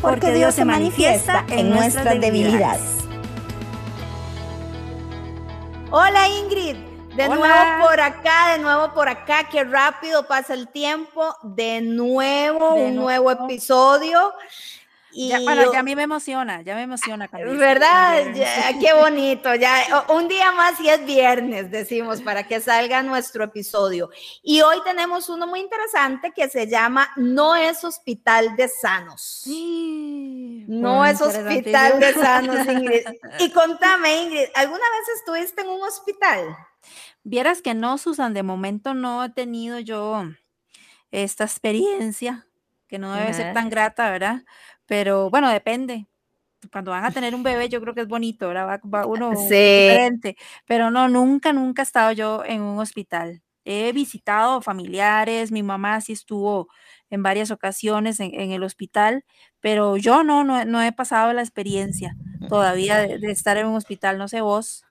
porque Dios se manifiesta en nuestras debilidades. Hola Ingrid, de nuevo por acá, de nuevo por acá, qué rápido pasa el tiempo, de nuevo un nuevo. episodio. Y ya, bueno, ya a mí me emociona, ya me emociona. ¿Verdad? qué bonito. Ya un día más y es viernes, decimos, para que salga nuestro episodio. Y hoy tenemos uno muy interesante que se llama No es Hospital de Sanos. Sí, no es Hospital de Sanos, Ingrid. Y contame, Ingrid, ¿alguna vez estuviste en un hospital? Vieras que no, Susan, de momento no he tenido yo esta experiencia, que no debe ser tan grata, ¿verdad? Pero bueno, depende. Cuando van a tener un bebé, yo creo que es bonito, ¿verdad? Va, uno diferente. Pero no, nunca, nunca he estado yo en un hospital. He visitado familiares, mi mamá sí estuvo en varias ocasiones en, el hospital, pero yo no, no, he pasado la experiencia todavía de, estar en un hospital, no sé vos.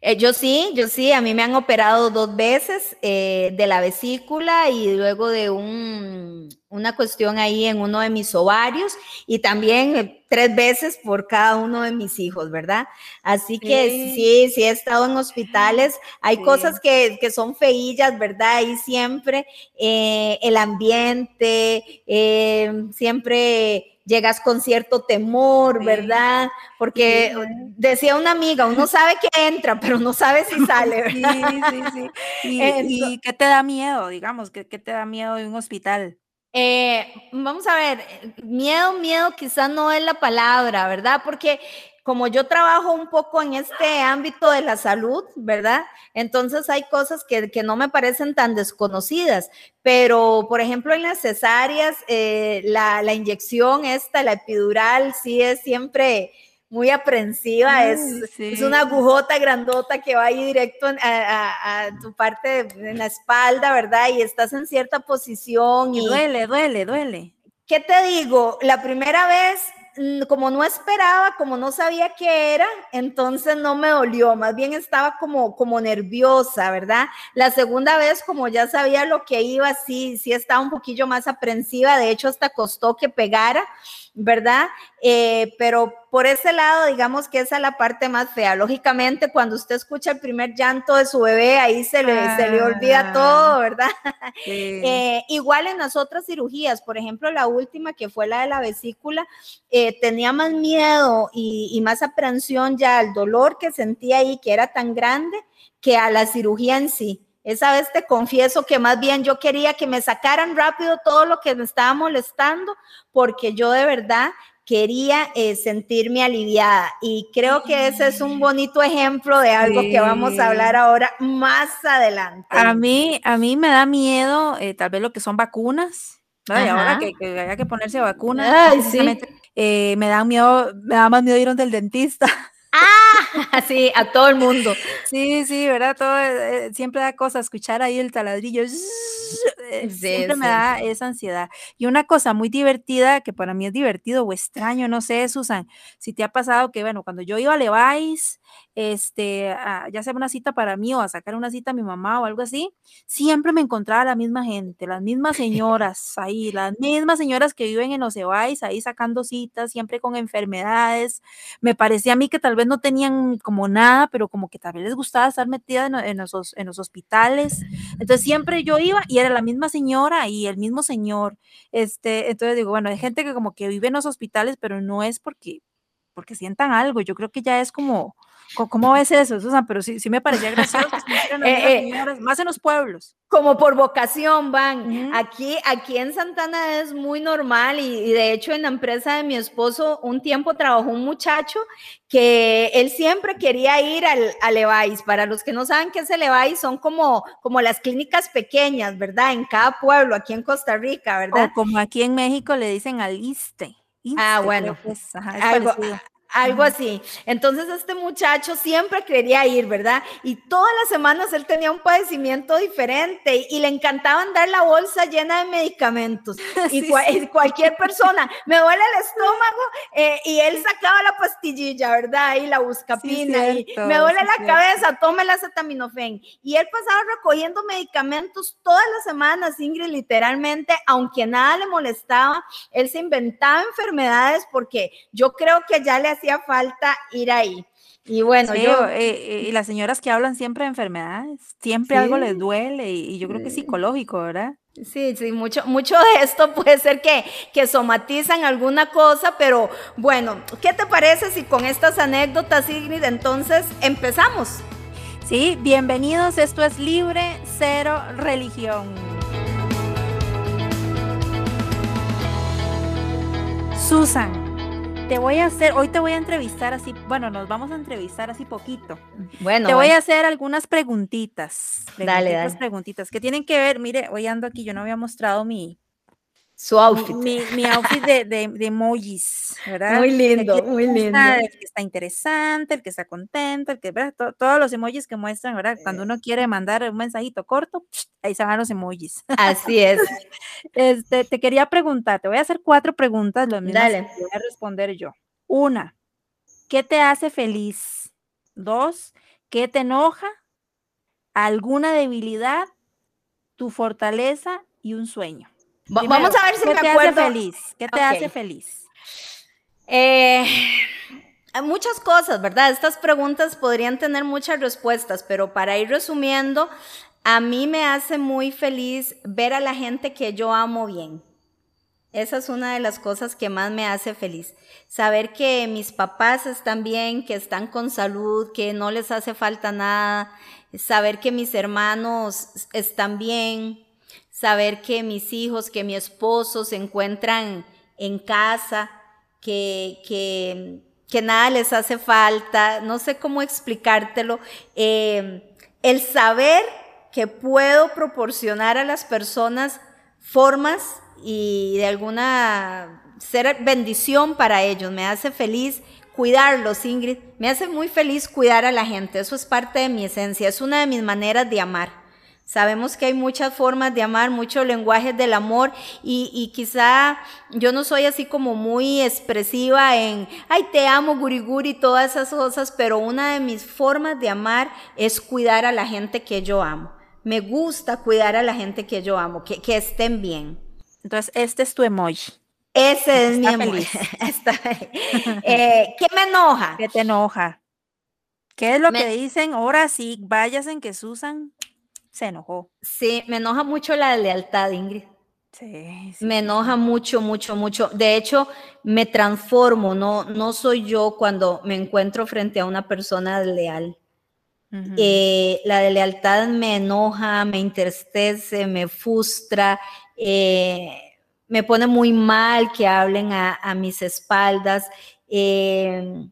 Eh, yo sí, yo sí, a mí me han operado dos veces eh, de la vesícula y luego de un, una cuestión ahí en uno de mis ovarios y también eh, tres veces por cada uno de mis hijos, ¿verdad? Así que sí, sí, he estado en hospitales, hay cosas que, que, son feillas, ¿verdad? Y siempre el ambiente, siempre llegas con cierto temor, ¿verdad? Porque decía una amiga, uno sabe que entra, pero no sabe si sale, ¿verdad? Sí, sí, sí. ¿Y, qué te da miedo, digamos? ¿Qué, te da miedo de un hospital? Eh, vamos a ver, miedo, miedo quizás no es la palabra, ¿verdad? Porque como yo trabajo un poco en este ámbito de la salud, ¿verdad? Entonces hay cosas que, no me parecen tan desconocidas, pero por ejemplo en las cesáreas, eh, la, inyección esta, la epidural, sí es siempre muy aprensiva, es, es, una agujota grandota que va ahí directo a, tu parte de, en la espalda, ¿verdad? Y estás en cierta posición. y duele, duele, duele. ¿Qué te digo? La primera vez como no esperaba, como no sabía qué era, entonces no me dolió, más bien estaba como, como nerviosa, ¿verdad? La segunda vez, como ya sabía lo que iba, sí, sí estaba un poquillo más aprensiva, de hecho hasta costó que pegara, ¿verdad? Eh, pero por ese lado, digamos que esa es la parte más fea. Lógicamente, cuando usted escucha el primer llanto de su bebé, ahí se le, se le olvida ah, todo, ¿verdad? Eh, igual en las otras cirugías, por ejemplo, la última que fue la de la vesícula, eh, tenía más miedo y, y más aprensión ya al dolor que sentía ahí, que era tan grande, que a la cirugía en sí. Esa vez te confieso que más bien yo quería que me sacaran rápido todo lo que me estaba molestando, porque yo de verdad quería eh, sentirme aliviada. Y creo que ese es un bonito ejemplo de algo que vamos a hablar ahora más adelante. A mí, a mí me da miedo eh, tal vez lo que son vacunas. Y ahora que, haya que ponerse vacunas, eh, me da miedo, me da más miedo ir donde el dentista. Ah, sí, a todo el mundo. Sí, sí, ¿verdad? Todo, eh, siempre da cosa escuchar ahí el taladrillo. Eh, siempre me da esa ansiedad. Y una cosa muy divertida, que para mí es divertido o extraño, no sé, Susan, si te ha pasado que, bueno, cuando yo iba a Levi's, este, ya sea una cita para mí o a sacar una cita a mi mamá o algo así, siempre me encontraba la misma gente, las mismas señoras ahí, las mismas señoras que viven en los Levi's, ahí sacando citas, siempre con enfermedades. Me parecía a mí que tal vez no tenían como nada, pero como que vez les gustaba estar metida en, en, los, en los hospitales. Entonces siempre yo iba y era la misma señora y el mismo señor. Este, entonces digo, bueno, hay gente que como que vive en los hospitales, pero no es porque, porque sientan algo. Yo creo que ya es como, ¿Cómo ves eso, Susan? Pero sí, sí me parecía gracioso eh, eh, más en los pueblos. Como por vocación van. Aquí, aquí en Santana es muy normal y, de hecho en la empresa de mi esposo un tiempo trabajó un muchacho que él siempre quería ir al, a Levi's. Para los que no saben qué es el Levi's, son como, como las clínicas pequeñas, ¿verdad? En cada pueblo, aquí en Costa Rica, ¿verdad? O como aquí en México le dicen aliste. ah, bueno. algo, algo así. Entonces este muchacho siempre quería ir, ¿verdad? Y todas las semanas él tenía un padecimiento diferente y le encantaba dar la bolsa llena de medicamentos. Y, cualquier persona, me duele el estómago eh, y él sacaba la pastillilla, ¿verdad? Y la buscapina y me duele la cabeza, tome la acetaminofén. Y él pasaba recogiendo medicamentos todas las semanas, Ingrid, literalmente, aunque nada le molestaba, él se inventaba enfermedades porque yo creo que ya le hacía falta ir ahí. Y bueno, yo... Eh, eh, y las señoras que hablan siempre de enfermedades, siempre algo les duele y, yo creo que es psicológico, ¿verdad? Sí, sí, mucho, mucho de esto puede ser que, que somatizan alguna cosa, pero bueno, ¿qué te parece si con estas anécdotas, Ingrid, entonces empezamos? Sí, bienvenidos, esto es Libre Cero Religión. Susan, te voy a hacer, hoy te voy a entrevistar así, bueno, nos vamos a entrevistar así poquito. Bueno. Te voy a hacer algunas preguntitas. dale, dale. preguntitas que tienen que ver, mire, hoy ando aquí, yo no había mostrado mi, su outfit. Mi, mi outfit de, de, emojis, ¿verdad? Muy lindo, muy lindo. El que está interesante, el que está contento, el que, ¿verdad? todos los emojis que muestran, ¿verdad? Cuando uno quiere mandar un mensajito corto, ahí se van los emojis. Así es. Este, te quería preguntar, te voy a hacer cuatro preguntas, lo mismo Dale. voy a responder yo. Una, ¿qué te hace feliz? Dos, ¿qué te enoja? ¿Alguna debilidad? ¿Tu fortaleza y un sueño? Vamos a ver si ¿qué me te acuerdo. Hace feliz? ¿Qué te hace feliz? Eh, hay muchas cosas, ¿verdad? Estas preguntas podrían tener muchas respuestas, pero para ir resumiendo, a mí me hace muy feliz ver a la gente que yo amo bien. Esa es una de las cosas que más me hace feliz. Saber que mis papás están bien, que están con salud, que no les hace falta nada. Saber que mis hermanos están bien, saber que mis hijos, que mi esposo se encuentran en casa, que, que, nada les hace falta, no sé cómo explicártelo. Eh, el saber que puedo proporcionar a las personas formas y de alguna ser bendición para ellos, me hace feliz cuidarlos, Ingrid, me hace muy feliz cuidar a la gente, eso es parte de mi esencia, es una de mis maneras de amar. Sabemos que hay muchas formas de amar, muchos lenguajes del amor y, quizá yo no soy así como muy expresiva en, ay, te amo, guriguri, todas esas cosas, pero una de mis formas de amar es cuidar a la gente que yo amo. Me gusta cuidar a la gente que yo amo, que, estén bien. Entonces, este es tu emoji. Ese es mi emoji. Eh, ¿Qué me enoja? ¿Qué te enoja? ¿Qué es lo que dicen? Ahora sí, váyasen que Susan se enojó. Sí, me enoja mucho la lealtad, Ingrid. Sí, me enoja mucho, mucho, mucho. De hecho, me transformo, no, no soy yo cuando me encuentro frente a una persona leal. Eh, la de lealtad me enoja, me entristece, me frustra, eh, me pone muy mal que hablen a, mis espaldas. Eh,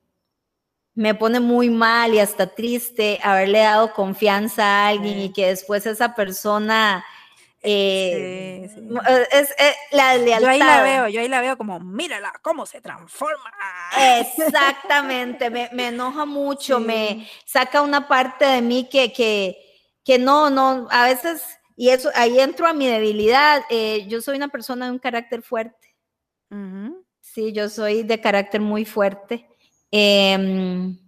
me pone muy mal y hasta triste haberle dado confianza a alguien y que después esa persona eh, es, eh, la lealtad. Yo ahí la veo, yo ahí la veo como, mírala, cómo se transforma. Exactamente, me, enoja mucho, me saca una parte de mí que, que, que no, no, a veces, y eso, ahí entro a mi debilidad, eh, yo soy una persona de un carácter fuerte. Sí, yo soy de carácter muy fuerte. Em,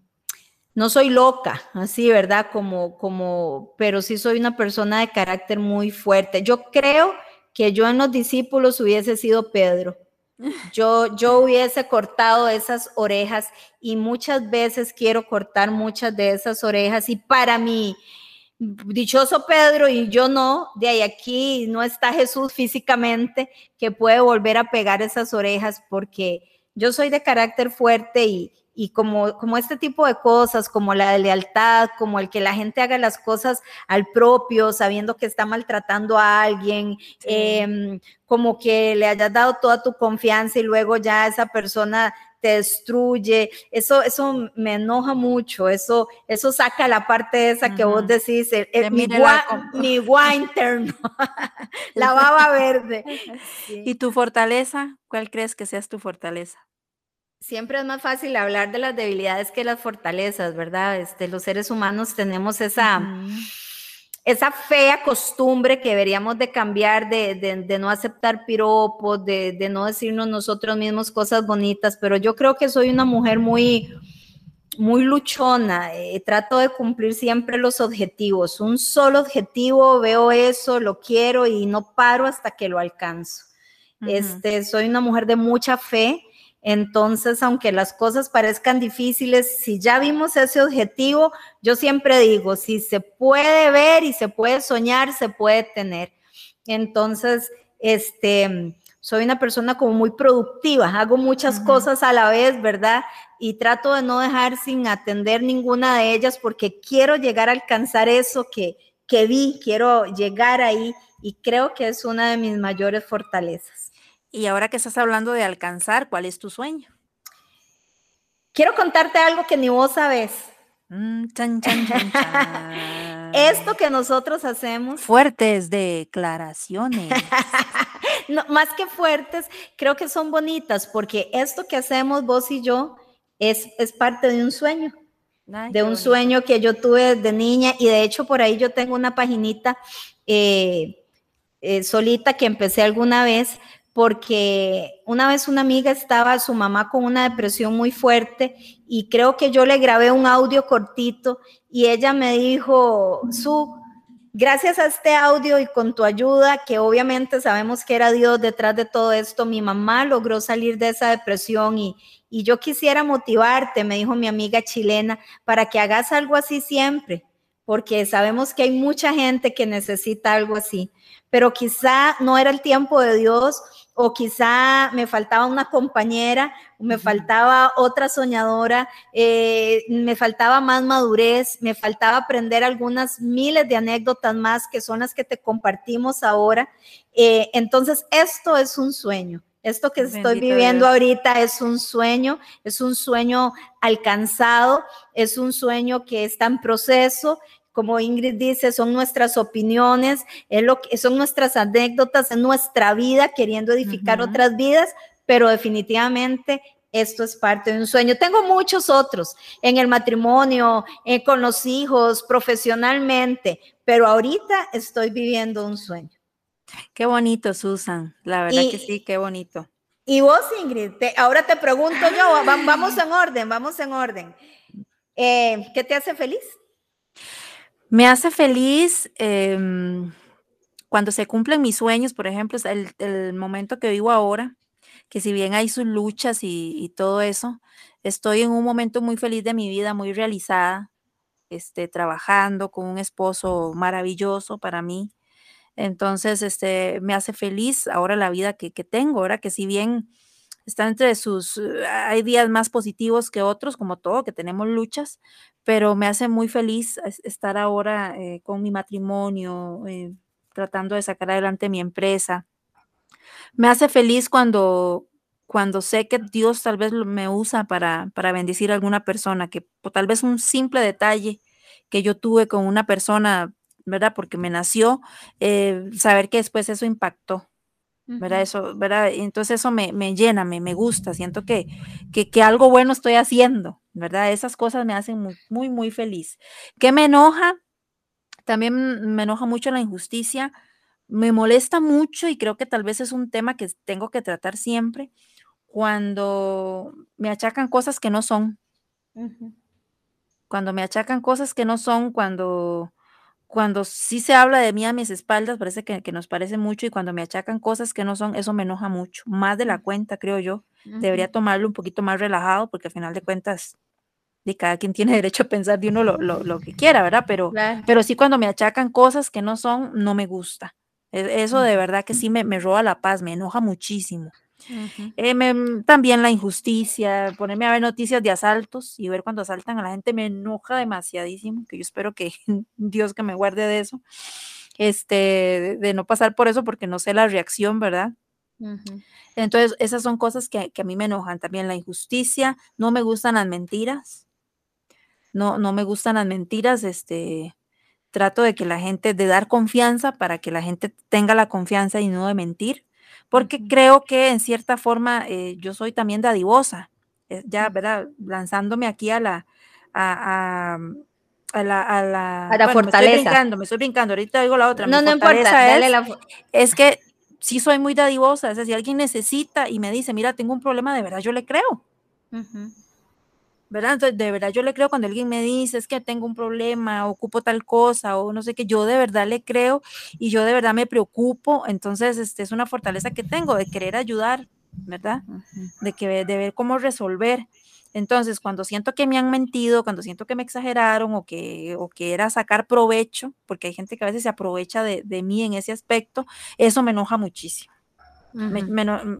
no soy loca, así, ¿verdad? Como, como, pero sí soy una persona de carácter muy fuerte. Yo creo que yo en los discípulos hubiese sido Pedro. Yo, yo hubiese cortado esas orejas y muchas veces quiero cortar muchas de esas orejas y para mí, dichoso Pedro y yo no, de ahí aquí no está Jesús físicamente que puede volver a pegar esas orejas porque yo soy de carácter fuerte y, y como, como este tipo de cosas, como la de lealtad, como el que la gente haga las cosas al propio, sabiendo que está maltratando a alguien, em, como que le hayas dado toda tu confianza y luego ya esa persona te destruye, eso, eso me enoja mucho, eso, eso saca la parte esa que vos decís, mi, gua, interno, la baba verde. ¿Y tu fortaleza? ¿Cuál crees que seas tu fortaleza? Siempre es más fácil hablar de las debilidades que las fortalezas, ¿verdad? Este, los seres humanos tenemos esa esa fea costumbre que deberíamos de cambiar de, no aceptar piropos, de, no decirnos nosotros mismos cosas bonitas, pero yo creo que soy una mujer muy, muy luchona, eh, trato de cumplir siempre los objetivos, un solo objetivo, veo eso, lo quiero y no paro hasta que lo alcanzo. Este, soy una mujer de mucha fe, entonces, aunque las cosas parezcan difíciles, si ya vimos ese objetivo, yo siempre digo, si se puede ver y se puede soñar, se puede tener. Entonces, este, soy una persona como muy productiva, hago muchas cosas a la vez, ¿verdad? Y trato de no dejar sin atender ninguna de ellas porque quiero llegar a alcanzar eso que, que vi, quiero llegar ahí y creo que es una de mis mayores fortalezas. Y ahora que estás hablando de alcanzar, ¿cuál es tu sueño? Quiero contarte algo que ni vos sabes. Mm, Esto que nosotros hacemos. Fuertes declaraciones. no, más que fuertes, creo que son bonitas porque esto que hacemos vos y yo es, es parte de un sueño. de un sueño que yo tuve de niña y de hecho por ahí yo tengo una paginita eh, eh, solita que empecé alguna vez porque una vez una amiga estaba, su mamá con una depresión muy fuerte y creo que yo le grabé un audio cortito y ella me dijo, Su, gracias a este audio y con tu ayuda, que obviamente sabemos que era Dios detrás de todo esto, mi mamá logró salir de esa depresión y, y yo quisiera motivarte, me dijo mi amiga chilena, para que hagas algo así siempre, porque sabemos que hay mucha gente que necesita algo así, pero quizá no era el tiempo de Dios o quizá me faltaba una compañera, me faltaba otra soñadora, eh, me faltaba más madurez, me faltaba aprender algunas miles de anécdotas más que son las que te compartimos ahora. Eh, entonces, esto es un sueño. Esto que estoy viviendo ahorita es un sueño, es un sueño alcanzado, es un sueño que está en proceso como Ingrid dice, son nuestras opiniones, es lo que, son nuestras anécdotas, en nuestra vida queriendo edificar otras vidas, pero definitivamente esto es parte de un sueño. Tengo muchos otros en el matrimonio, eh, con los hijos, profesionalmente, pero ahorita estoy viviendo un sueño. Qué bonito, Susan. La verdad que sí, qué bonito. Y vos, Ingrid, ahora te pregunto yo, vamos en orden, vamos en orden. Eh, ¿Qué te hace feliz? Me hace feliz em, cuando se cumplen mis sueños, por ejemplo, el, momento que vivo ahora, que si bien hay sus luchas y, todo eso, estoy en un momento muy feliz de mi vida, muy realizada, este, trabajando con un esposo maravilloso para mí. Entonces, este, me hace feliz ahora la vida que tengo, ahora que si bien está entre sus, eh, hay días más positivos que otros, como todo, que tenemos luchas, pero me hace muy feliz estar ahora eh, con mi matrimonio, eh, tratando de sacar adelante mi empresa. Me hace feliz cuando, cuando sé que Dios tal vez me usa para, para bendecir a alguna persona, que tal vez un simple detalle que yo tuve con una persona, ¿verdad? Porque me nació, saber que después eso impactó ¿verdad? Eso, ¿verdad? Entonces eso me, llena, me, me, gusta, siento que, que, algo bueno estoy haciendo, ¿verdad? Esas cosas me hacen muy, muy, muy feliz. ¿Qué me enoja? También me enoja mucho la injusticia, me molesta mucho y creo que tal vez es un tema que tengo que tratar siempre cuando me achacan cosas que no son. Cuando me achacan cosas que no son, cuando cuando sí se habla de mí a mis espaldas, parece que, nos parece mucho y cuando me achacan cosas que no son, eso me enoja mucho, más de la cuenta, creo yo. Debería tomarlo un poquito más relajado porque al final de cuentas, de cada quien tiene derecho a pensar de uno lo, que quiera, ¿verdad? Pero, pero sí cuando me achacan cosas que no son, no me gusta. E, eso de verdad que sí me, me roba la paz, me enoja muchísimo. Eh, también la injusticia, ponerme a ver noticias de asaltos y ver cuando asaltan a la gente me enoja demasiadísimo, que yo espero que Dios que me guarde de eso, este, de, no pasar por eso porque no sé la reacción, ¿verdad? Entonces, esas son cosas que, que, a mí me enojan también, la injusticia, no me gustan las mentiras, no, no me gustan las mentiras, este, trato de que la gente, de dar confianza para que la gente tenga la confianza y no de mentir porque creo que en cierta forma eh, yo soy también dadivosa, eh, ya, ¿verdad? Lanzándome aquí a la, a, a, a la, a la, a la fortaleza. Me estoy brincando, me estoy brincando, ahorita digo la otra. No, no importa, es, la... es que sí soy muy dadivosa, es decir, si alguien necesita y me dice, mira, tengo un problema, de verdad yo le creo. Uh ¿verdad? Entonces, de verdad yo le creo cuando alguien me dice, es que tengo un problema, ocupo tal cosa, o no sé qué, yo de verdad le creo y yo de verdad me preocupo, entonces este, es una fortaleza que tengo de querer ayudar, ¿verdad? De, que, de ver cómo resolver. Entonces, cuando siento que me han mentido, cuando siento que me exageraron o que, o que era sacar provecho, porque hay gente que a veces se aprovecha de, de mí en ese aspecto, eso me enoja muchísimo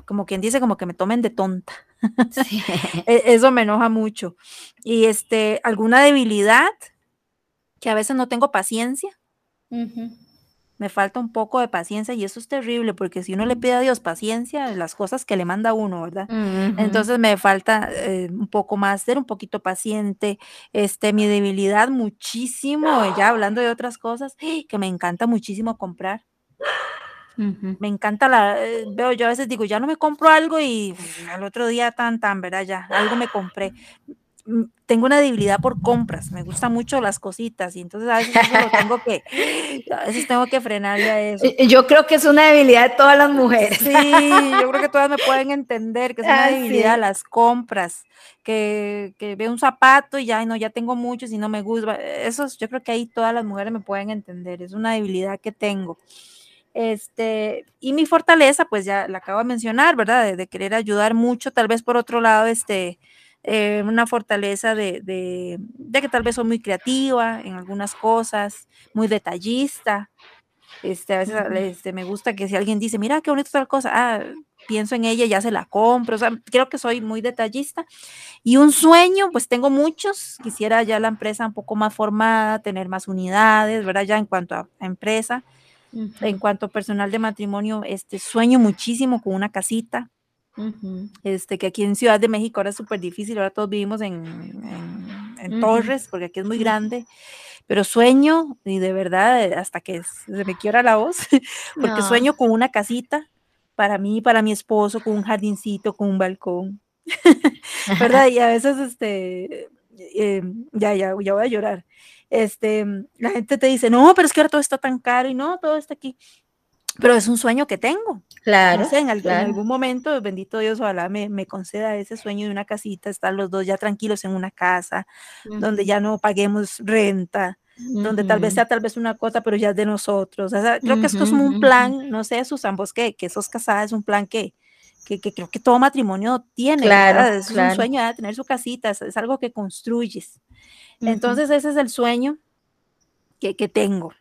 como quien dice, como que me tomen de tonta. E, eso me enoja mucho. Y este, alguna debilidad, que a veces no tengo paciencia. Me falta un poco de paciencia y eso es terrible porque si uno le pide a Dios paciencia, las cosas que le manda uno, ¿verdad? Entonces me falta eh, un poco más, ser un poquito paciente. Este, mi debilidad muchísimo, ya hablando de otras cosas, que me encanta muchísimo comprar. Me encanta la, eh, veo yo a veces digo, ya no me compro algo y al otro día tan tan, ¿verdad? Ya, algo me compré. Mm, tengo una debilidad por compras, me gustan mucho las cositas y entonces a veces tengo que, a veces tengo que frenarle a eso. Yo creo que es una debilidad de todas las mujeres. Sí, yo creo que todas me pueden entender que es una ah, debilidad las compras, que, que veo un zapato y ya, no, ya tengo muchos y no me gusta. Eso yo creo que ahí todas las mujeres me pueden entender, es una debilidad que tengo. Este, y mi fortaleza, pues ya la acabo de mencionar, ¿verdad? De, querer ayudar mucho, tal vez por otro lado, este, eh, una fortaleza de, de, que tal vez soy muy creativa en algunas cosas, muy detallista. Este, a veces este, me gusta que si alguien dice, mira qué bonito tal cosa, ah, pienso en ella, ya se la compro, o sea, creo que soy muy detallista. Y un sueño, pues tengo muchos, quisiera ya la empresa un poco más formada, tener más unidades, ¿verdad? Ya en cuanto a empresa, en cuanto a personal de matrimonio, este, sueño muchísimo con una casita, este, que aquí en Ciudad de México ahora es súper difícil, ahora todos vivimos en, en, Torres, porque aquí es muy grande, pero sueño, y de verdad, hasta que se me quiera la voz, porque sueño con una casita para mí, para mi esposo, con un jardincito, con un balcón, ¿verdad? Y a veces, este, eh, ya, ya, ya voy a llorar este, la gente te dice, no, pero es que ahora todo está tan caro y no, todo está aquí. Pero es un sueño que tengo. Claro. en, algún, momento, bendito Dios, ojalá me, me, conceda ese sueño de una casita, estar los dos ya tranquilos en una casa, donde ya no paguemos renta, donde tal vez sea tal vez una cosa, pero ya es de nosotros. creo que esto es un plan, no sé, Susan, vos que, que sos casada, es un plan que, que, que, creo que todo matrimonio tiene, claro, es un sueño de tener su casita, es, algo que construyes. Entonces ese es el sueño que, que tengo.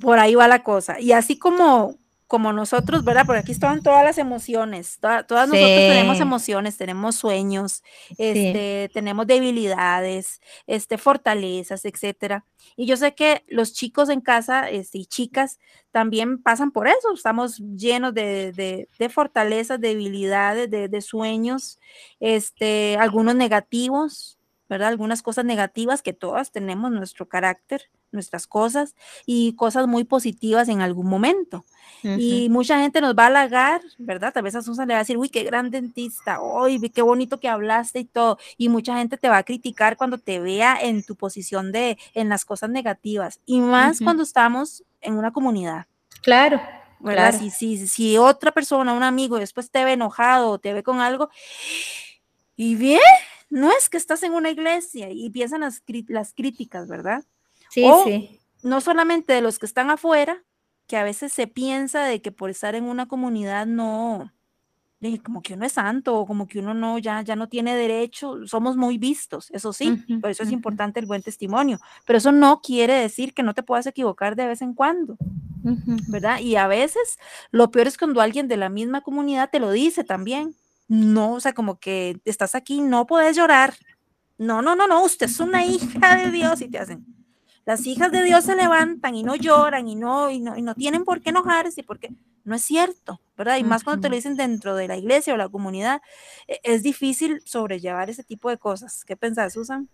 Por ahí va la cosa. Y así como, como nosotros, ¿verdad? Porque aquí estaban todas las emociones, todas nosotros tenemos emociones, tenemos sueños, este, tenemos debilidades, este, fortalezas, etcétera. Y yo sé que los chicos en casa este, y chicas también pasan por eso, estamos llenos de, de, de fortalezas, debilidades, de, de, sueños, este, algunos negativos, ¿verdad? Algunas cosas negativas que todas tenemos nuestro carácter, nuestras cosas y cosas muy positivas en algún momento. Y mucha gente nos va a halagar, ¿verdad? Tal vez a Susan le va a decir, uy, qué gran dentista, uy, qué bonito que hablaste y todo. Y mucha gente te va a criticar cuando te vea en tu posición de, en las cosas negativas. Y más cuando estamos en una comunidad. Claro. ¿verdad? Si, si, si otra persona, un amigo, después te ve enojado o te ve con algo, y bien, no es que estás en una iglesia y piensan las, las críticas, ¿verdad? Sí, sí. No solamente de los que están afuera, que a veces se piensa de que por estar en una comunidad no, como que uno es santo o como que uno no ya ya no tiene derecho, somos muy vistos, eso sí, por eso es importante el buen testimonio, pero eso no quiere decir que no te puedas equivocar de vez en cuando. ¿Verdad? Y a veces lo peor es cuando alguien de la misma comunidad te lo dice también. No, o sea, como que estás aquí, no puedes llorar. No, no, no, no, usted es una hija de Dios y te hacen. Las hijas de Dios se levantan y no lloran y no, y no, y no tienen por qué enojarse porque no es cierto, ¿verdad? Y más cuando te lo dicen dentro de la iglesia o la comunidad, e, es difícil sobrellevar ese tipo de cosas. ¿Qué pensás, Susan?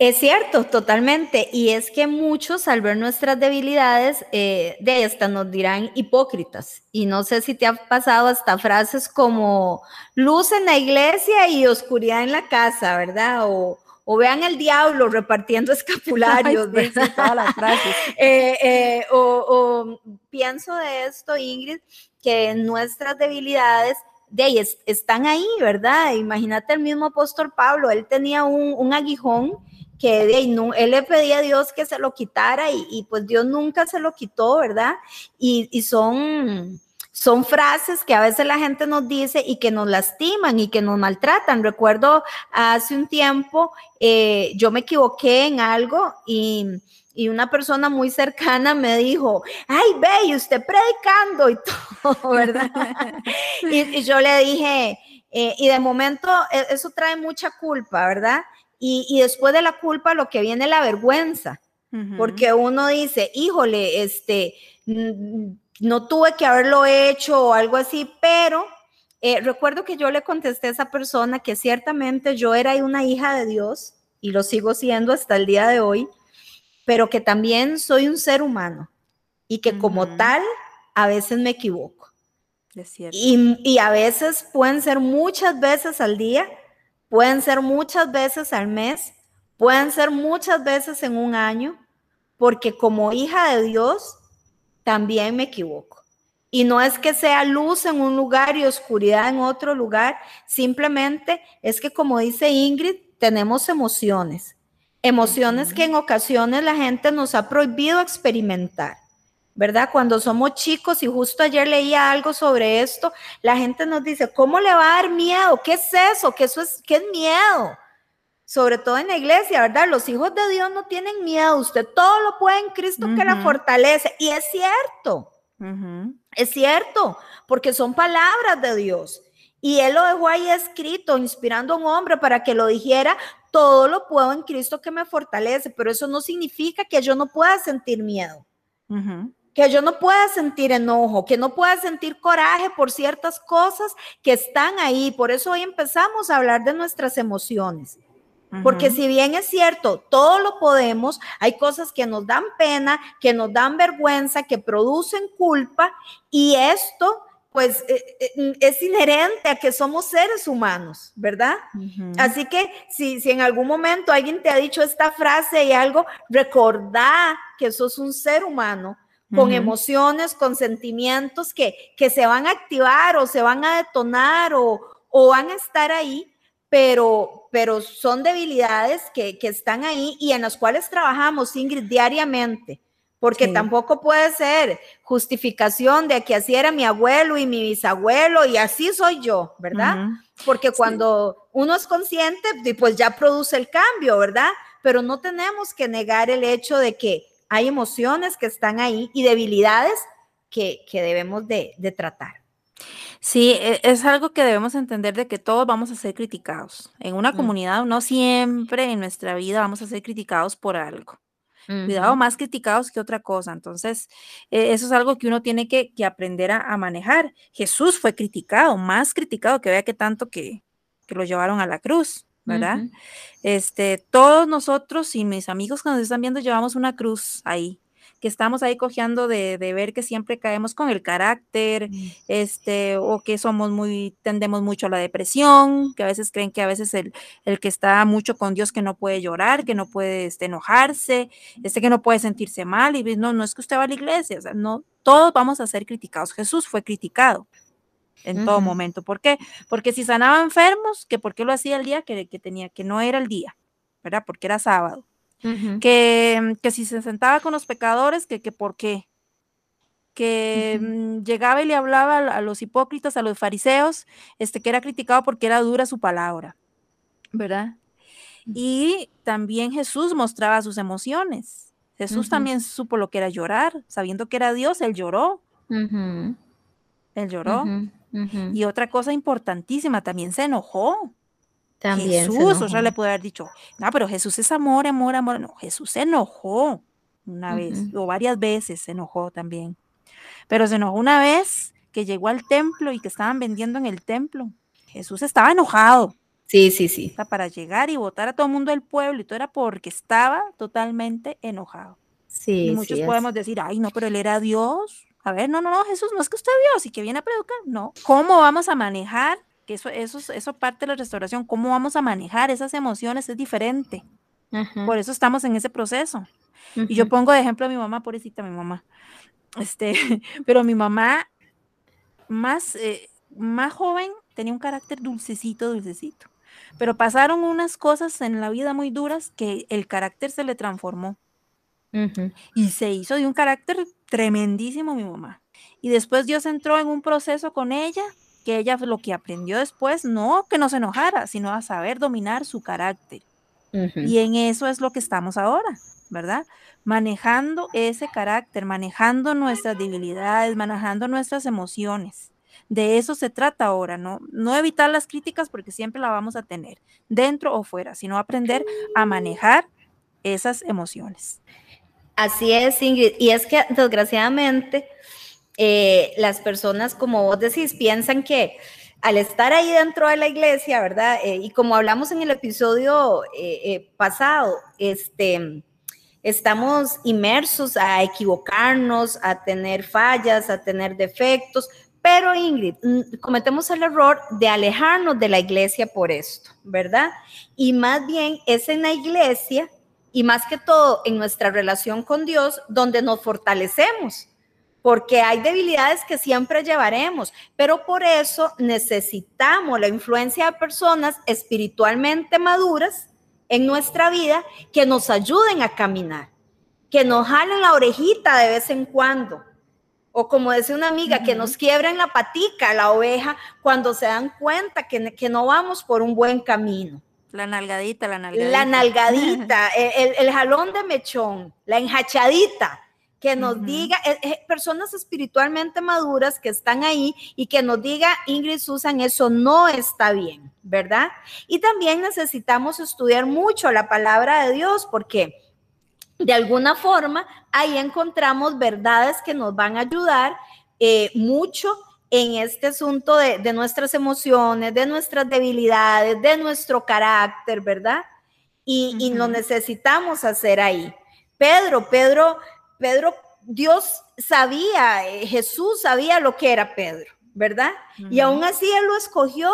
Es cierto, totalmente. Y es que muchos al ver nuestras debilidades, eh, de estas nos dirán hipócritas. Y no sé si te ha pasado hasta frases como luz en la iglesia y oscuridad en la casa, ¿verdad? O, vean el diablo repartiendo escapularios, eh, eh, o, pienso de esto, Ingrid, que nuestras debilidades de ahí están ahí, ¿verdad? Imagínate el mismo apóstol Pablo, él tenía un, un aguijón que de, él le pedía a Dios que se lo quitara y, pues Dios nunca se lo quitó, ¿verdad? Y, son, son frases que a veces la gente nos dice y que nos lastiman y que nos maltratan. Recuerdo hace un tiempo, eh, yo me equivoqué en algo y, una persona muy cercana me dijo, ay, ve, y usted predicando y todo, ¿verdad? y, yo le dije, eh, y de momento e, eso trae mucha culpa, ¿verdad? Y, después de la culpa lo que viene es la vergüenza, porque uno dice, híjole, este, no tuve que haberlo hecho o algo así, pero eh, recuerdo que yo le contesté a esa persona que ciertamente yo era una hija de Dios y lo sigo siendo hasta el día de hoy, pero que también soy un ser humano y que como tal a veces me equivoco. Y, y, a veces pueden ser muchas veces al día pueden ser muchas veces al mes, pueden ser muchas veces en un año, porque como hija de Dios también me equivoco. Y no es que sea luz en un lugar y oscuridad en otro lugar, simplemente es que como dice Ingrid, tenemos emociones, emociones que en ocasiones la gente nos ha prohibido experimentar. ¿verdad? Cuando somos chicos y justo ayer leía algo sobre esto, la gente nos dice, ¿cómo le va a dar miedo? ¿Qué es eso? ¿Qué, eso es, qué es miedo? Sobre todo en la iglesia, ¿verdad? Los hijos de Dios no tienen miedo, usted todo lo puede en Cristo que la fortalece. Y es cierto, es cierto, porque son palabras de Dios. Y Él lo dejó ahí escrito, inspirando a un hombre para que lo dijera, todo lo puedo en Cristo que me fortalece, pero eso no significa que yo no pueda sentir miedo que yo no pueda sentir enojo, que no pueda sentir coraje por ciertas cosas que están ahí. Por eso hoy empezamos a hablar de nuestras emociones. Porque si bien es cierto, todo lo podemos, hay cosas que nos dan pena, que nos dan vergüenza, que producen culpa y esto pues eh, eh, es inherente a que somos seres humanos, ¿verdad? Así que si, si en algún momento alguien te ha dicho esta frase y algo, recordá que sos un ser humano con emociones, con sentimientos que, que se van a activar o se van a detonar o, o van a estar ahí, pero, pero son debilidades que, que, están ahí y en las cuales trabajamos, Ingrid, diariamente. Porque tampoco puede ser justificación de que así era mi abuelo y mi bisabuelo y así soy yo, ¿verdad? Porque cuando uno es consciente, pues ya produce el cambio, ¿verdad? Pero no tenemos que negar el hecho de que hay emociones que están ahí y debilidades que, debemos de, tratar. Sí, e, es algo que debemos entender de que todos vamos a ser criticados. En una mm. comunidad, no siempre en nuestra vida vamos a ser criticados por algo. Cuidado, más criticados que otra cosa. Entonces, e, eso es algo que uno tiene que, aprender a, manejar. Jesús fue criticado, más criticado que vea que tanto que, que lo llevaron a la cruz. ¿verdad? Este, todos nosotros y mis amigos que nos están viendo llevamos una cruz ahí, que estamos ahí cojeando de, ver que siempre caemos con el carácter, mm. este, o que somos muy, tendemos mucho a la depresión, que a veces creen que a veces el, el que está mucho con Dios que no puede llorar, que no puede este, enojarse, este que no puede sentirse mal, y no, no es que usted va a la iglesia, o sea, no, todos vamos a ser criticados. Jesús fue criticado en todo momento. ¿Por qué? Porque si sanaba enfermos, que por qué lo hacía el día que, tenía, que no era el día, ¿verdad? Porque era sábado. Que, que, si se sentaba con los pecadores, que, que por qué. que mm, llegaba y le hablaba a, los hipócritas, a los fariseos, este, que era criticado porque era dura su palabra, ¿verdad? Y también Jesús mostraba sus emociones. Jesús también supo lo que era llorar, sabiendo que era Dios, él lloró. Él lloró. Y otra cosa importantísima, también se enojó. También Jesús, o sea, le puede haber dicho, no, pero Jesús es amor, amor, amor. No, Jesús se enojó una vez o varias veces se enojó también. Pero se enojó una vez que llegó al templo y que estaban vendiendo en el templo. Jesús estaba enojado. Sí, sí, sí. Para llegar y votar a todo el mundo del pueblo y todo era porque estaba totalmente enojado. Sí, y muchos podemos decir, ay, no, pero él era Dios. A ver, no, no, no, Jesús, no es que usted es Dios y que viene a predicar. No. ¿Cómo vamos a manejar? Que eso, eso, eso parte de la restauración. ¿Cómo vamos a manejar esas emociones? Es diferente. Por eso estamos en ese proceso. Y yo pongo de ejemplo a mi mamá, pobrecita mi mamá. Este, pero mi mamá, más, eh, más joven, tenía un carácter dulcecito, dulcecito. Pero pasaron unas cosas en la vida muy duras que el carácter se le transformó. Y se hizo de un carácter tremendísimo mi mamá. Y después Dios entró en un proceso con ella, que ella lo que aprendió después, no que no se enojara, sino a saber dominar su carácter. Y en eso es lo que estamos ahora, ¿verdad? Manejando ese carácter, manejando nuestras debilidades, manejando nuestras emociones. De eso se trata ahora, ¿no? No evitar las críticas porque siempre la vamos a tener, dentro o fuera, sino aprender a manejar esas emociones. Así es, Ingrid. Y es que desgraciadamente eh, las personas, como vos decís, piensan que al estar ahí dentro de la iglesia, ¿verdad? Eh, y como hablamos en el episodio eh, pasado, este, estamos inmersos a equivocarnos, a tener fallas, a tener defectos, pero Ingrid, mm, cometemos el error de alejarnos de la iglesia por esto, ¿verdad? Y más bien es en la iglesia y más que todo en nuestra relación con Dios donde nos fortalecemos, porque hay debilidades que siempre llevaremos, pero por eso necesitamos la influencia de personas espiritualmente maduras en nuestra vida que nos ayuden a caminar, que nos jalen la orejita de vez en cuando o como decía una amiga, que nos quiebren la patica la oveja cuando se dan cuenta que, que, no vamos por un buen camino. La nalgadita, la nalgadita. La nalgadita, el, jalón de mechón, la enjachadita, que nos diga, eh, eh, personas espiritualmente maduras que están ahí y que nos diga, Ingrid Susan, eso no está bien, ¿verdad? Y también necesitamos estudiar mucho la palabra de Dios porque de alguna forma ahí encontramos verdades que nos van a ayudar eh, mucho en este asunto de, nuestras emociones, de nuestras debilidades, de nuestro carácter, ¿verdad? Y, lo necesitamos hacer ahí. Pedro, Pedro, Pedro, Dios sabía, eh, Jesús sabía lo que era Pedro, ¿verdad? Y aún así Él lo escogió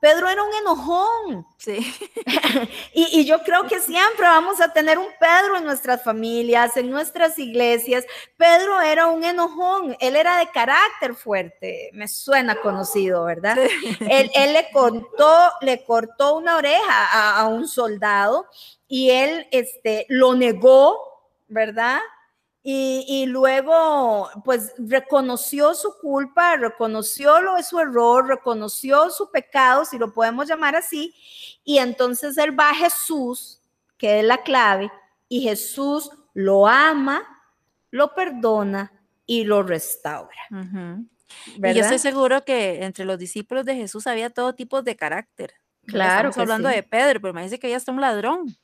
Pedro era un enojón. Sí. y, yo creo que siempre vamos a tener un Pedro en nuestras familias, en nuestras iglesias. Pedro era un enojón, él era de carácter fuerte, me suena conocido, ¿verdad? Él, le cortó, le cortó una oreja a, a, un soldado y él este, lo negó, ¿verdad? Y, luego, pues reconoció su culpa, reconoció lo de su error, reconoció su pecado, si lo podemos llamar así, y entonces él va a Jesús, que es la clave, y Jesús lo ama, lo perdona y lo restaura. Y yo estoy seguro que entre los discípulos de Jesús había todo tipo de carácter. Claro. Estamos hablando de Pedro, pero me dice que ella está un ladrón.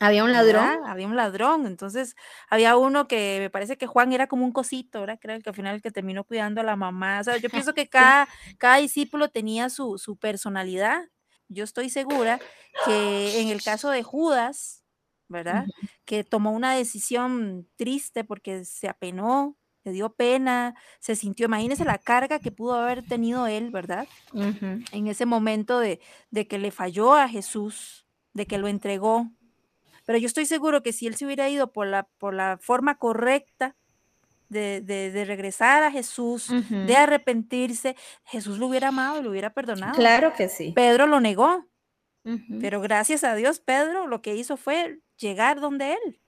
Había un ladrón. Había un ladrón. Entonces, había uno que me parece que Juan era como un cosito, ¿verdad? Que era el que al final el que terminó cuidando a la mamá. O sea, yo pienso que cada, cada discípulo tenía su, su personalidad. Yo estoy segura que en el caso de Judas, ¿verdad? Que tomó una decisión triste porque se apenó, le dio pena, se sintió, imagínese la carga que pudo haber tenido él, ¿verdad? En ese momento de, de que le falló a Jesús, de que lo entregó, pero yo estoy seguro que si él se hubiera ido por la, por la forma correcta de, regresar a Jesús, de arrepentirse, Jesús lo hubiera amado y lo hubiera perdonado. Claro que sí. Pedro lo negó. Pero gracias a Dios, Pedro lo que hizo fue llegar donde él.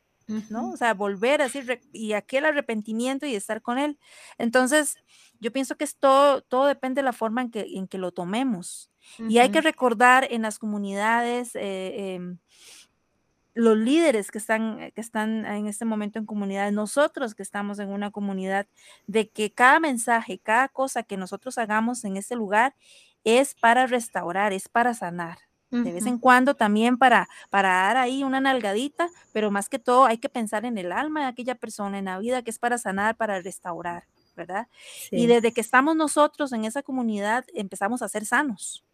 ¿no? O sea, volver a decir, y aquel arrepentimiento y estar con él. Entonces, yo pienso que es todo, todo depende de la forma en que, en que lo tomemos. Y hay que recordar en las comunidades, eh, em, los líderes que están, que están en este momento en comunidades, nosotros que estamos en una comunidad, de que cada mensaje, cada cosa que nosotros hagamos en ese lugar es para restaurar, es para sanar. De vez en cuando también para, para dar ahí una nalgadita, pero más que todo hay que pensar en el alma de aquella persona, en la vida que es para sanar, para restaurar, ¿verdad? Y desde que estamos nosotros en esa comunidad empezamos a ser sanos,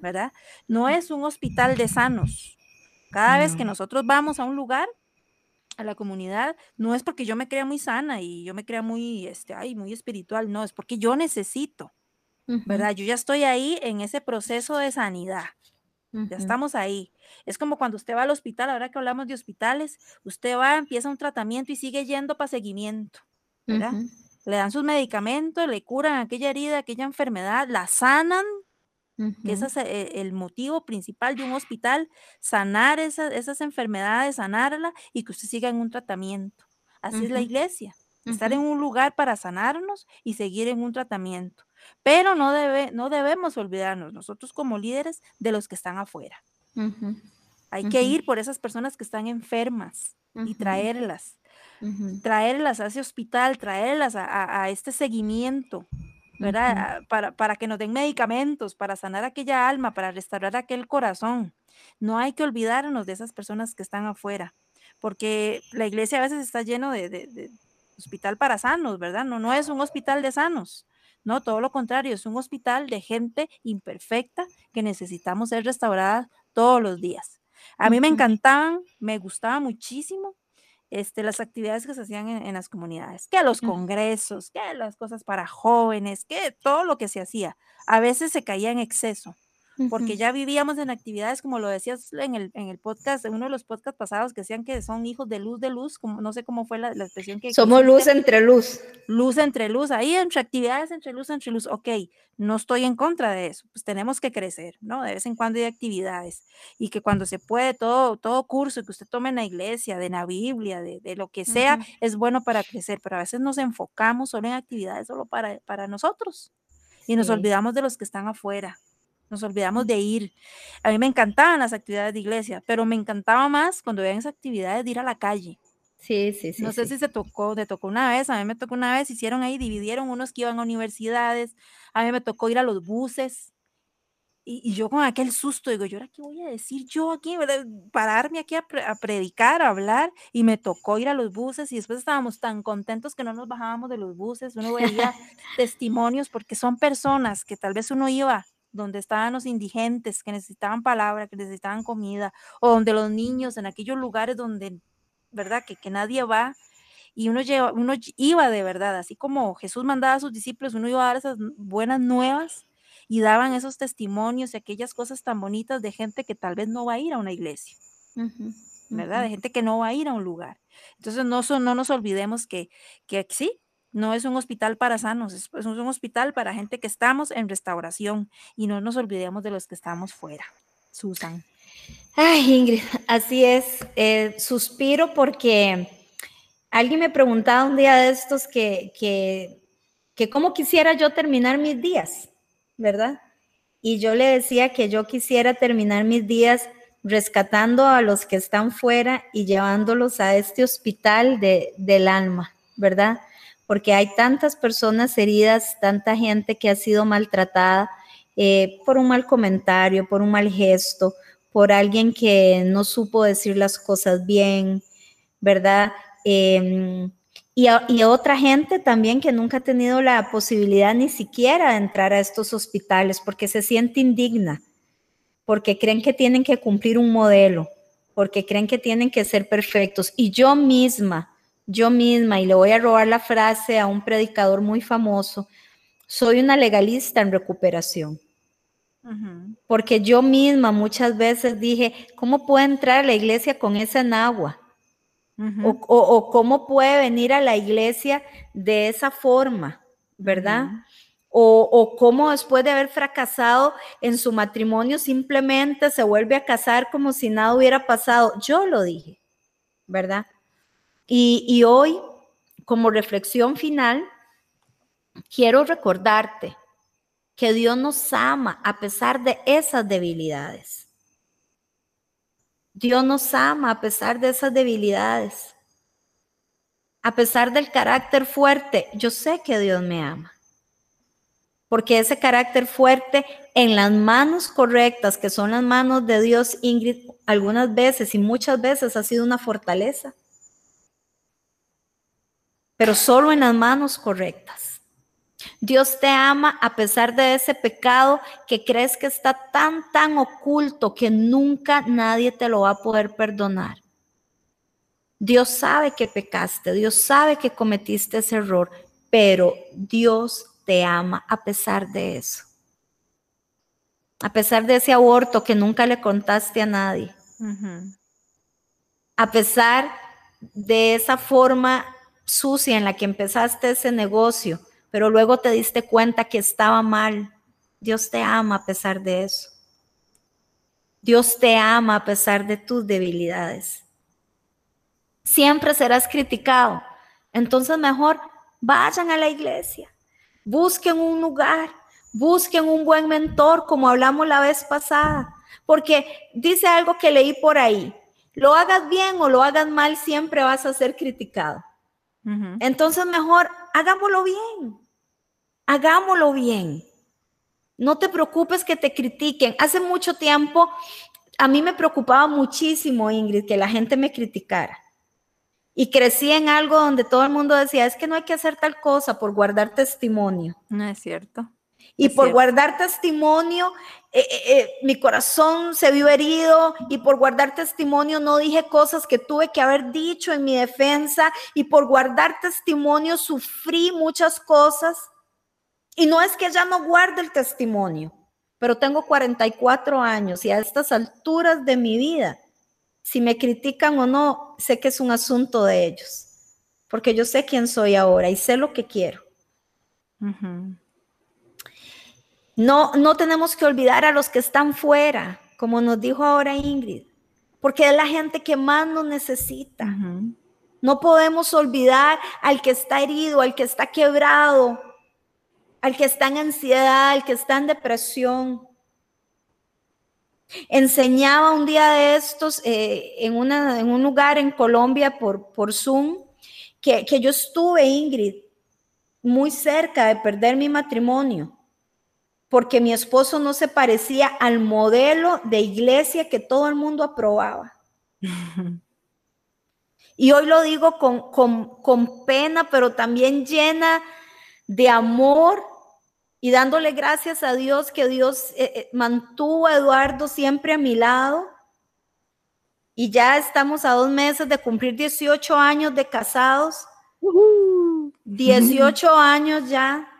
¿verdad? No es un hospital de sanos. Cada vez que nosotros vamos a un lugar, a la comunidad, no es porque yo me crea muy sana y yo me crea muy, este, ay, muy espiritual, no, es porque yo necesito, ¿verdad? Yo ya estoy ahí en ese proceso de sanidad. Ya estamos ahí. Es como cuando usted va al hospital, ahora que hablamos de hospitales, usted va, empieza un tratamiento y sigue yendo para seguimiento, ¿verdad? Le dan sus medicamentos, le curan aquella herida, aquella enfermedad, la sanan, que ese es e, el motivo principal de un hospital, sanar esas enfermedades, sanarla y que usted siga en un tratamiento. Así es la iglesia, estar en un lugar para sanarnos y seguir en un tratamiento. Pero no, debe, no debemos olvidarnos nosotros como líderes de los que están afuera. Hay que ir por esas personas que están enfermas y traerlas, traerlas a ese hospital, traerlas a, este seguimiento, ¿verdad? para, para que nos den medicamentos, para sanar aquella alma, para restaurar aquel corazón. No hay que olvidarnos de esas personas que están afuera, porque la iglesia a veces está lleno de, de hospital para sanos, ¿verdad? No, no es un hospital de sanos. No, todo lo contrario, es un hospital de gente imperfecta que necesitamos ser restaurada todos los días. A mí me encantaban, me gustaba muchísimo este, las actividades que se hacían en, las comunidades, que los congresos, que las cosas para jóvenes, que todo lo que se hacía. A veces se caía en exceso porque ya vivíamos en actividades, como lo decías en el, en el podcast, en uno de los podcasts pasados, que decían que son hijos de luz de luz, como no sé cómo fue la, expresión que... Somos luz entre luz. Luz entre luz, ahí entre actividades entre luz entre luz, ok, no estoy en contra de eso, pues tenemos que crecer, ¿no? De vez en cuando hay actividades y que cuando se puede, todo, todo curso que usted tome en la iglesia, de la Biblia, de, de lo que sea, es bueno para crecer, pero a veces nos enfocamos solo en actividades solo para, para nosotros y nos olvidamos de los que están afuera nos olvidamos de ir. A mí me encantaban las actividades de iglesia, pero me encantaba más cuando veían esas actividades de ir a la calle. Sí, sí, sí. No sé si se tocó, te tocó una vez, a mí me tocó una vez, hicieron ahí, dividieron unos que iban a universidades, a mí me tocó ir a los buses. Y, yo con aquel susto digo, ¿yo ahora qué voy a decir yo aquí? Pararme aquí a, a, predicar, a hablar, y me tocó ir a los buses y después estábamos tan contentos que no nos bajábamos de los buses, uno veía testimonios porque son personas que tal vez uno iba donde estaban los indigentes que necesitaban palabra, que necesitaban comida, o donde los niños, en aquellos lugares donde, ¿verdad? Que, que nadie va, y uno, lleva, uno iba de verdad, así como Jesús mandaba a sus discípulos, uno iba a dar esas buenas nuevas y daban esos testimonios y aquellas cosas tan bonitas de gente que tal vez no va a ir a una iglesia, ¿verdad? De gente que no va a ir a un lugar. Entonces, no, no nos olvidemos que, que sí, no es un hospital para sanos, es, un hospital para gente que estamos en restauración y no nos olvidemos de los que estamos fuera. Susan. Ay, Ingrid, así es. Eh, suspiro porque alguien me preguntaba un día de estos que, que, que cómo quisiera yo terminar mis días, ¿verdad? Y yo le decía que yo quisiera terminar mis días rescatando a los que están fuera y llevándolos a este hospital de, del alma, ¿verdad? Porque hay tantas personas heridas, tanta gente que ha sido maltratada eh, por un mal comentario, por un mal gesto, por alguien que no supo decir las cosas bien, ¿verdad? Em, y, y, otra gente también que nunca ha tenido la posibilidad ni siquiera de entrar a estos hospitales porque se siente indigna, porque creen que tienen que cumplir un modelo, porque creen que tienen que ser perfectos. Y yo misma, yo misma, y le voy a robar la frase a un predicador muy famoso, soy una legalista en recuperación. Porque yo misma muchas veces dije, ¿cómo puede entrar a la iglesia con esa agua? o, cómo puede venir a la iglesia de esa forma, ¿verdad? O, o, cómo después de haber fracasado en su matrimonio simplemente se vuelve a casar como si nada hubiera pasado. Yo lo dije, ¿verdad? Y, hoy, como reflexión final, quiero recordarte que Dios nos ama a pesar de esas debilidades. Dios nos ama a pesar de esas debilidades. A pesar del carácter fuerte, yo sé que Dios me ama. Porque ese carácter fuerte en las manos correctas, que son las manos de Dios, Ingrid, algunas veces y muchas veces ha sido una fortaleza. Pero solo en las manos correctas. Dios te ama a pesar de ese pecado que crees que está tan, tan oculto que nunca nadie te lo va a poder perdonar. Dios sabe que pecaste, Dios sabe que cometiste ese error, pero Dios te ama a pesar de eso. A pesar de ese aborto que nunca le contaste a nadie. A pesar de esa forma sucia en la que empezaste ese negocio pero luego te diste cuenta que estaba mal. Dios te ama a pesar de eso. Dios te ama a pesar de tus debilidades. Siempre serás criticado. Entonces mejor vayan a la iglesia, busquen un lugar, busquen un buen mentor, como hablamos la vez pasada, porque dice algo que leí por ahí, lo hagas bien o lo hagas mal, siempre vas a ser criticado. Entonces mejor hagámoslo bien hagámoslo bien. No te preocupes que te critiquen. Hace mucho tiempo a mí me preocupaba muchísimo, Ingrid, que la gente me criticara. Y crecí en algo donde todo el mundo decía, es que no hay que hacer tal cosa por guardar testimonio. No es cierto. Y por guardar testimonio, eh, eh, eh, mi corazón se vio herido y por guardar testimonio no dije cosas que tuve que haber dicho en mi defensa y por guardar testimonio sufrí muchas cosas. Y no es que ya no guarde el testimonio, pero tengo 44 años y a estas alturas de mi vida, si me critican o no, sé que es un asunto de ellos, porque yo sé quién soy ahora y sé lo que quiero. No, no tenemos que olvidar a los que están fuera, como nos dijo ahora Ingrid, porque es la gente que más nos necesita. No podemos olvidar al que está herido, al que está quebrado, al que está en ansiedad, al que está en depresión. Enseñaba un día de estos eh, en, una, en, un lugar en Colombia por, por Zoom que, que yo estuve, Ingrid, muy cerca de perder mi matrimonio porque mi esposo no se parecía al modelo de iglesia que todo el mundo aprobaba. Y hoy lo digo con, con, con, pena, pero también llena de amor y dándole gracias a Dios que Dios eh, eh, mantuvo a Eduardo siempre a mi lado. Y ya estamos a dos meses de cumplir 18 años de casados. 18 años ya.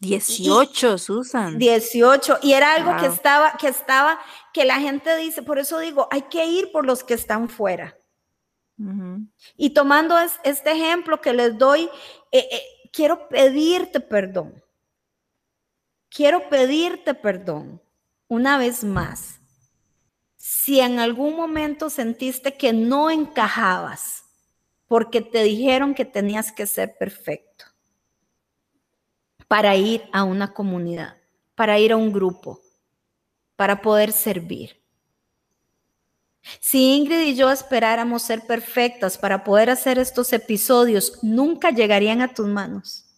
18, Susan. 18. Y era algo que estaba, que estaba, que la gente dice, por eso digo, hay que ir por los que están fuera. Y tomando este ejemplo que les doy, eh, quiero pedirte perdón quiero pedirte perdón una vez más. Si en algún momento sentiste que no encajabas porque te dijeron que tenías que ser perfecto para ir a una comunidad, para ir a un grupo, para poder servir. Si Ingrid y yo esperáramos ser perfectas para poder hacer estos episodios, nunca llegarían a tus manos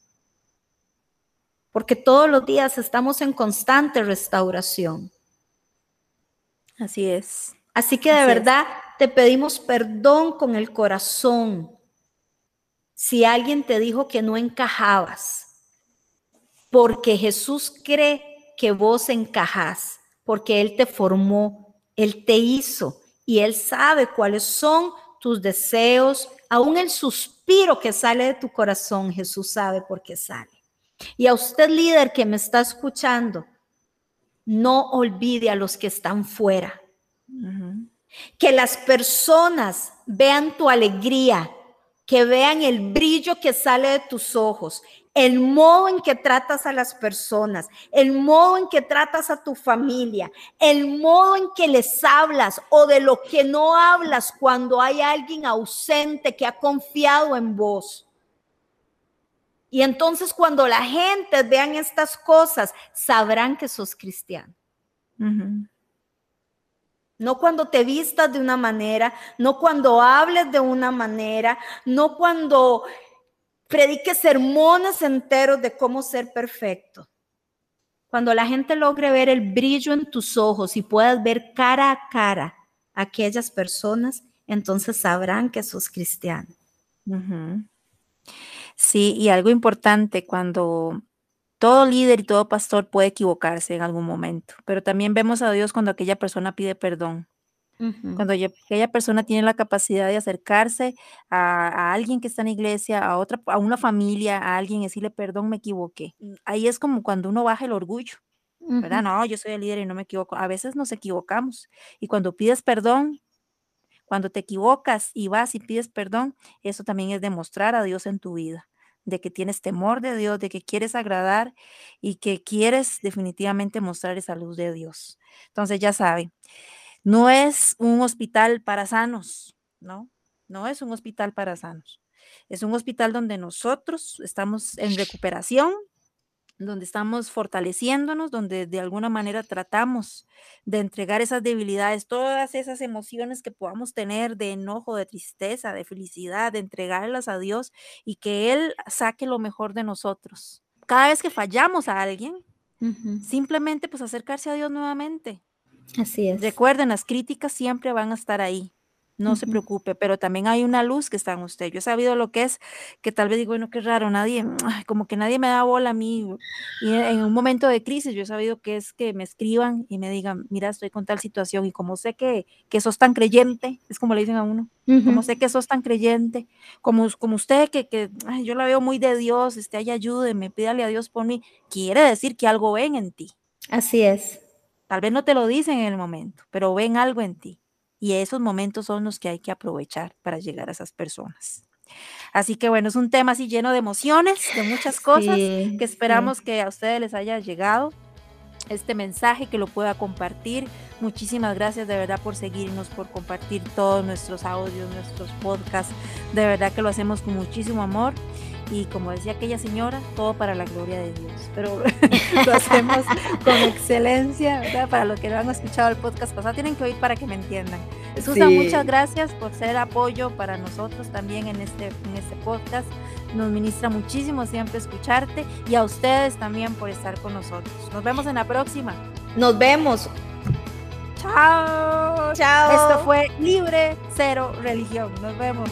porque todos los días estamos en constante restauración. Así es. Así que de verdad te pedimos perdón con el corazón si alguien te dijo que no encajabas, porque Jesús cree que vos encajás, porque Él te formó, Él te hizo y Él sabe cuáles son tus deseos, aún el suspiro que sale de tu corazón, Jesús sabe por qué sale. Y a usted líder que me está escuchando, no olvide a los que están fuera. Que las personas vean tu alegría, que vean el brillo que sale de tus ojos, el modo en que tratas a las personas, el modo en que tratas a tu familia, el modo en que les hablas o de lo que no hablas cuando hay alguien ausente que ha confiado en vos. Y entonces cuando la gente vean estas cosas, sabrán que sos cristiano. No cuando te vistas de una manera, no cuando hables de una manera, no cuando prediques sermones enteros de cómo ser perfecto. Cuando la gente logre ver el brillo en tus ojos y puedas ver cara a cara a aquellas personas, entonces sabrán que sos cristiano. Sí, y algo importante, cuando todo líder y todo pastor puede equivocarse en algún momento, pero también vemos a Dios cuando aquella persona pide perdón. Cuando aquella persona tiene la capacidad de acercarse a, alguien que está en la iglesia, a otra, a una familia, a alguien decirle, perdón, me equivoqué. Mm, ahí es como cuando uno baja el orgullo, ¿verdad? No, yo soy el líder y no me equivoco. A veces nos equivocamos. Y cuando pides perdón, cuando te equivocas y vas y pides perdón, eso también es demostrar a Dios en tu vida de que tienes temor de Dios, de que quieres agradar y que quieres definitivamente mostrar esa luz de Dios. Entonces ya saben, no es un hospital para sanos, ¿no? No es un hospital para sanos. Es un hospital donde nosotros estamos en recuperación, donde estamos fortaleciéndonos, donde de alguna manera tratamos de entregar esas debilidades, todas esas emociones que podamos tener de enojo, de tristeza, de felicidad, de entregarlas a Dios y que Él saque lo mejor de nosotros. Cada vez que fallamos a alguien, simplemente pues acercarse a Dios nuevamente. Así es. Recuerden, las críticas siempre van a estar ahí no se preocupe, pero también hay una luz que está en usted. Yo he sabido lo que es, que tal vez digo, bueno, qué raro, nadie, como que nadie me da bola a mí. Y en un momento de crisis, yo he sabido que es que me escriban y me digan, mira, estoy con tal situación. Y como sé que, que sos tan creyente, es como le dicen a uno, como sé que sos tan creyente, como, como usted, que, que yo la veo muy de Dios, este, ahí ayúdeme, pídale a Dios por mí, quiere decir que algo ven en ti. Así es. Tal vez no te lo dicen en el momento, pero ven algo en ti. Y esos momentos son los que hay que aprovechar para llegar a esas personas. Así que bueno, es un tema así lleno de emociones, de muchas cosas que esperamos que a ustedes les haya llegado este mensaje, que lo pueda compartir. Muchísimas gracias de verdad por seguirnos, por compartir todos nuestros audios, nuestros podcasts. De verdad que lo hacemos con muchísimo amor y como decía aquella señora, todo para la gloria de Dios. Pero lo hacemos con excelencia, ¿verdad? Para los que no han escuchado el podcast pasado, tienen que oír para que me entiendan. Susan, muchas gracias por ser apoyo para nosotros también en este, en este podcast. Nos ministra muchísimo siempre escucharte y a ustedes también por estar con nosotros. Nos vemos en la próxima. Nos vemos. Chao. Chao. Esto fue Libre Cero Religión. Nos vemos.